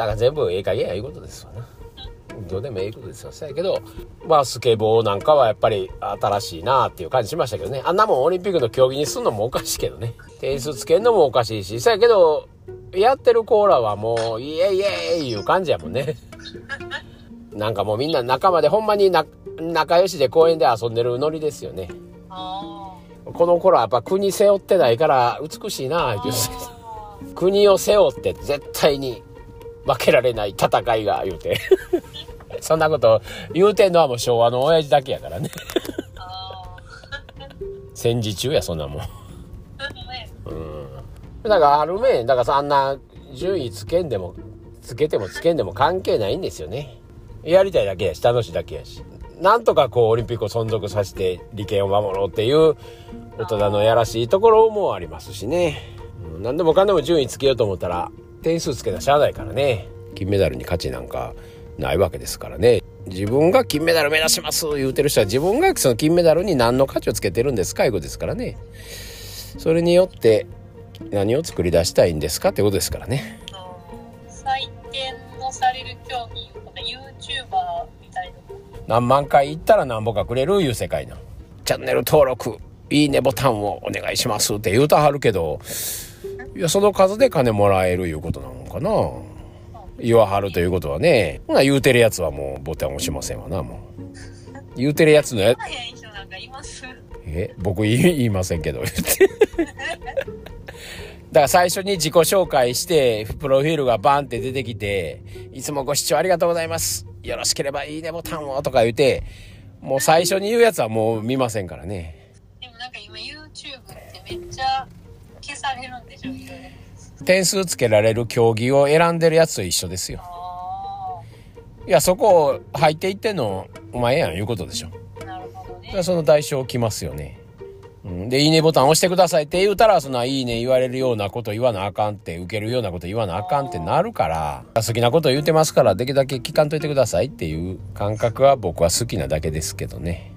だから全部ええ加減やいうことですわな。どうでもええことですよそうやけどまあスケボーなんかはやっぱり新しいなっていう感じしましたけどね。あんなもんオリンピックの競技にすんのもおかしいけどね。点数つけんのもおかしいしそうやけどやってるコーラはもうイエイイエイいう感じやもんね。なんかもうみんな仲間でほんまにな仲良しで公園で遊んでるノリですよね。この頃はやっぱ国背負ってないから美しいなって。国を背負って絶対に負けられない戦いが言うて。そんなこと言うてんのはもう昭和の親父だけやからね。戦時中やそんなもん。うん。だからある面だからさあんな順位つけんでもつけてもつけんでも関係ないんですよね。やりたいだけやし楽しいだけやし。なんとかこうオリンピックを存続させて利権を守ろうっていう大人のやらしいところもありますしね、うん、何でもかんでも順位つけようと思ったら点数つけたらしゃあないからね。金メダルに価値なんかないわけですからね。自分が金メダル目指します言うてる人は自分がその金メダルに何の価値をつけてるんですかいうことですからね。それによって何を作り出したいんですかってことですからね。採点のされる競技 YouTuber みたいな。何万回行ったら何ぼかくれるいう世界の。チャンネル登録いいねボタンをお願いしますって言うたはるけどいやその数で金もらえるいうことなのかな言わはるということはねほな言うてるやつはもうボタン押しませんわなもう言うてるやつのやえ僕言いませんけどだから最初に自己紹介して、プロフィールがバンって出てきて、いつもご視聴ありがとうございます。よろしければいいねボタンをとか言うて、もう最初に言うやつはもう見ませんからね。されるんでしょいろいろ。点数つけられる競技を選んでるやつと一緒ですよ。いや、そこ入っていってんのお前やんいうことでしょ。なるほどね。その代償きますよね。で、いいねボタン押してくださいって言うたら、そんないいね言われるようなこと言わなあかんって、受けるようなこと言わなあかんってなるから、好きなこと言うてますから、できるだけ聞かんといてくださいっていう感覚は僕は好きなだけですけどね。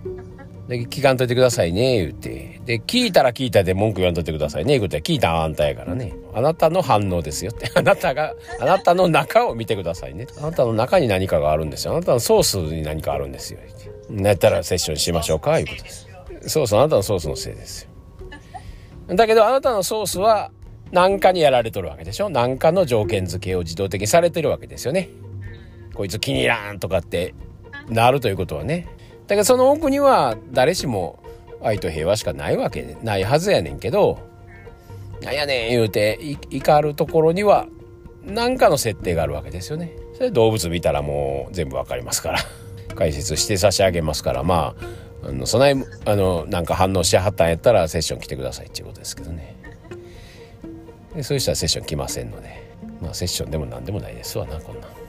で、聞かんといてくださいね、言うて。で、聞いたら聞いたで文句言わんといてくださいね、言うことは聞いたあんたやからね。あなたの反応ですよって。あなたが、あなたの中を見てくださいね。あなたの中に何かがあるんですよ。あなたのソースに何かあるんですよ。なったらセッションしましょうか、いうことです。ソース、あなたのソースのせいですよ。だけどあなたのソースは何かにやられとるわけでしょ何かの条件付けを自動的にされてるわけですよね。こいつ気に入らんとかってなるということはね。だけどその奥には誰しも愛と平和しかないわけないはずやねんけど、なんやねん言うて怒るところには何かの設定があるわけですよね。それ動物見たらもう全部わかりますから。解説して差し上げますからまああのそないあのなんか反応しはったんやったらセッション来てくださいっていうことですけどねでそういう人はセッション来ませんのでまあセッションでも何でもないですわなこんなん。